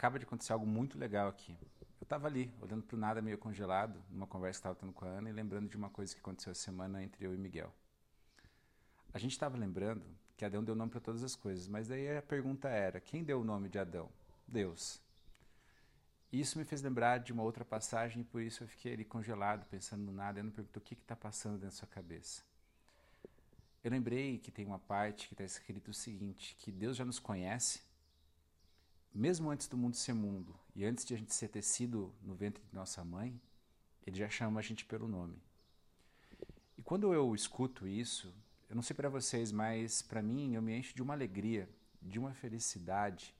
acaba de acontecer algo muito legal aqui. Eu estava ali, olhando para o nada meio congelado, numa conversa que estava tendo com a Ana e lembrando de uma coisa que aconteceu essa semana entre eu e Miguel. A gente estava lembrando que Adão deu nome para todas as coisas, mas daí a pergunta era: quem deu o nome de Adão? Deus. Isso me fez lembrar de uma outra passagem, e por isso eu fiquei ali congelado, pensando no nada, e não perguntou o que está passando dentro da sua cabeça. Eu lembrei que tem uma parte que está escrito o seguinte: que Deus já nos conhece, mesmo antes do mundo ser mundo, e antes de a gente ser tecido no ventre de nossa mãe, Ele já chama a gente pelo nome. E quando eu escuto isso, eu não sei para vocês, mas para mim eu me encho de uma alegria, de uma felicidade,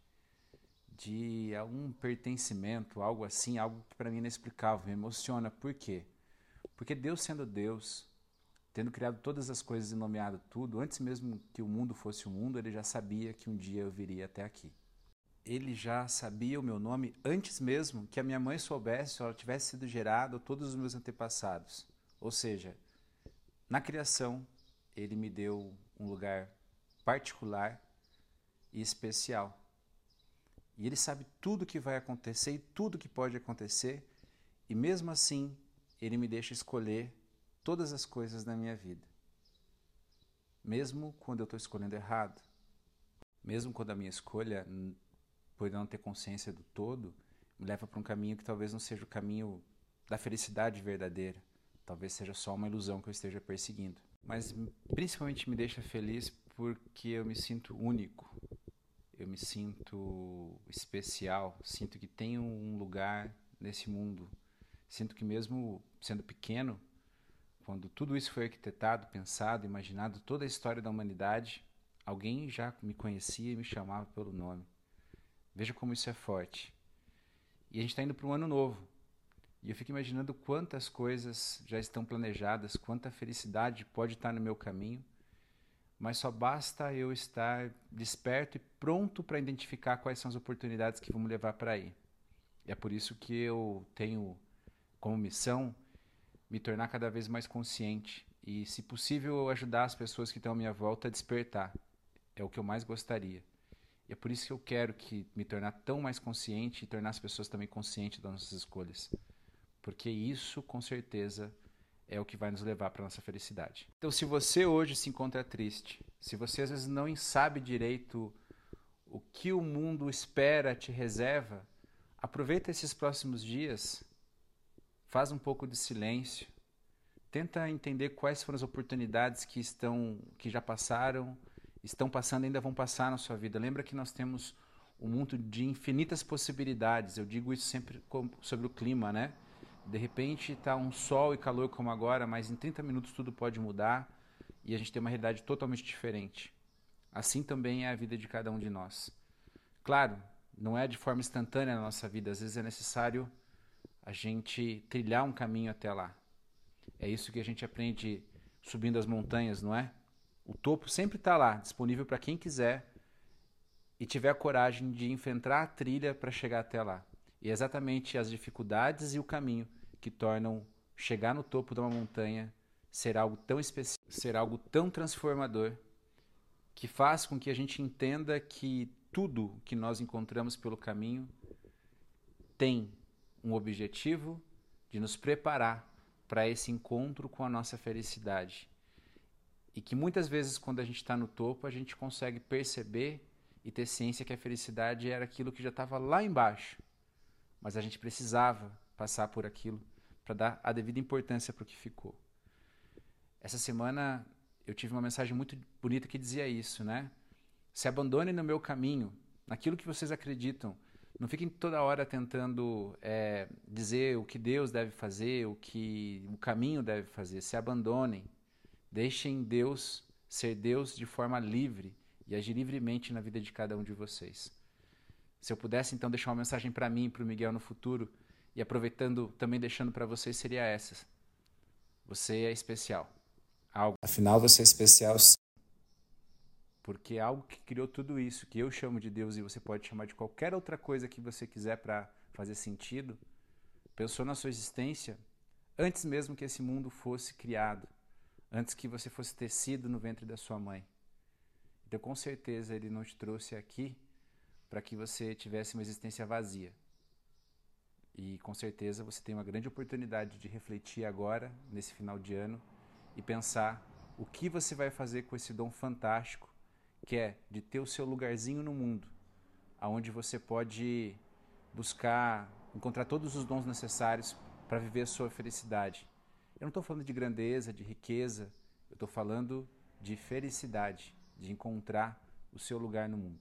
de algum pertencimento, algo assim, algo que para mim é inexplicável, me emociona. Por quê? Porque Deus sendo Deus, tendo criado todas as coisas e nomeado tudo, antes mesmo que o mundo fosse o mundo, ele já sabia que um dia eu viria até aqui. Ele já sabia o meu nome antes mesmo que a minha mãe soubesse ou ela tivesse sido gerada todos os meus antepassados. Ou seja, na criação, ele me deu um lugar particular e especial. E ele sabe tudo que vai acontecer e tudo que pode acontecer, e mesmo assim, ele me deixa escolher todas as coisas na minha vida. Mesmo quando eu estou escolhendo errado, mesmo quando a minha escolha, por não ter consciência do todo, me leva para um caminho que talvez não seja o caminho da felicidade verdadeira, talvez seja só uma ilusão que eu esteja perseguindo. Mas principalmente me deixa feliz porque eu me sinto único, eu me sinto especial, sinto que tenho um lugar nesse mundo. Sinto que mesmo sendo pequeno, quando tudo isso foi arquitetado, pensado, imaginado, toda a história da humanidade, alguém já me conhecia e me chamava pelo nome. Veja como isso é forte. E a gente está indo para um ano novo. E eu fico imaginando quantas coisas já estão planejadas, quanta felicidade pode estar no meu caminho mas só basta eu estar desperto e pronto para identificar quais são as oportunidades que vão me levar para aí. E é por isso que eu tenho como missão me tornar cada vez mais consciente e, se possível, ajudar as pessoas que estão à minha volta a despertar. É o que eu mais gostaria. E é por isso que eu quero que me tornar tão mais consciente e tornar as pessoas também conscientes das nossas escolhas. Porque isso, com certeza, é o que vai nos levar para nossa felicidade. Então, se você hoje se encontra triste, se você às vezes não sabe direito o que o mundo espera, te reserva, aproveita esses próximos dias, faz um pouco de silêncio, tenta entender quais foram as oportunidades que estão, que já passaram, estão passando, ainda vão passar na sua vida. Lembra que nós temos um mundo de infinitas possibilidades. Eu digo isso sempre sobre o clima, né? De repente está um sol e calor como agora, mas em 30 minutos tudo pode mudar e a gente tem uma realidade totalmente diferente. Assim também é a vida de cada um de nós. Claro, não é de forma instantânea na nossa vida, às vezes é necessário a gente trilhar um caminho até lá. É isso que a gente aprende subindo as montanhas, não é? O topo sempre está lá, disponível para quem quiser e tiver a coragem de enfrentar a trilha para chegar até lá. E é exatamente as dificuldades e o caminho que tornam chegar no topo de uma montanha ser algo tão especial, ser algo tão transformador, que faz com que a gente entenda que tudo que nós encontramos pelo caminho tem um objetivo de nos preparar para esse encontro com a nossa felicidade. E que muitas vezes, quando a gente está no topo, a gente consegue perceber e ter ciência que a felicidade era aquilo que já estava lá embaixo. Mas a gente precisava passar por aquilo para dar a devida importância para o que ficou. Essa semana eu tive uma mensagem muito bonita que dizia isso, né? Se abandonem no meu caminho, naquilo que vocês acreditam. Não fiquem toda hora tentando é, dizer o que Deus deve fazer, o que o caminho deve fazer. Se abandonem. Deixem Deus ser Deus de forma livre e agir livremente na vida de cada um de vocês. Se eu pudesse então deixar uma mensagem para mim e para o Miguel no futuro, e aproveitando também deixando para vocês seria essa. Você é especial. Algo. Afinal, você é especial. Porque é algo que criou tudo isso, que eu chamo de Deus e você pode chamar de qualquer outra coisa que você quiser para fazer sentido, pensou na sua existência antes mesmo que esse mundo fosse criado, antes que você fosse tecido no ventre da sua mãe. Então, com certeza, ele não te trouxe aqui para que você tivesse uma existência vazia. E com certeza você tem uma grande oportunidade de refletir agora, nesse final de ano, e pensar o que você vai fazer com esse dom fantástico que é de ter o seu lugarzinho no mundo, aonde você pode buscar encontrar todos os dons necessários para viver a sua felicidade. Eu não estou falando de grandeza, de riqueza, eu estou falando de felicidade, de encontrar o seu lugar no mundo.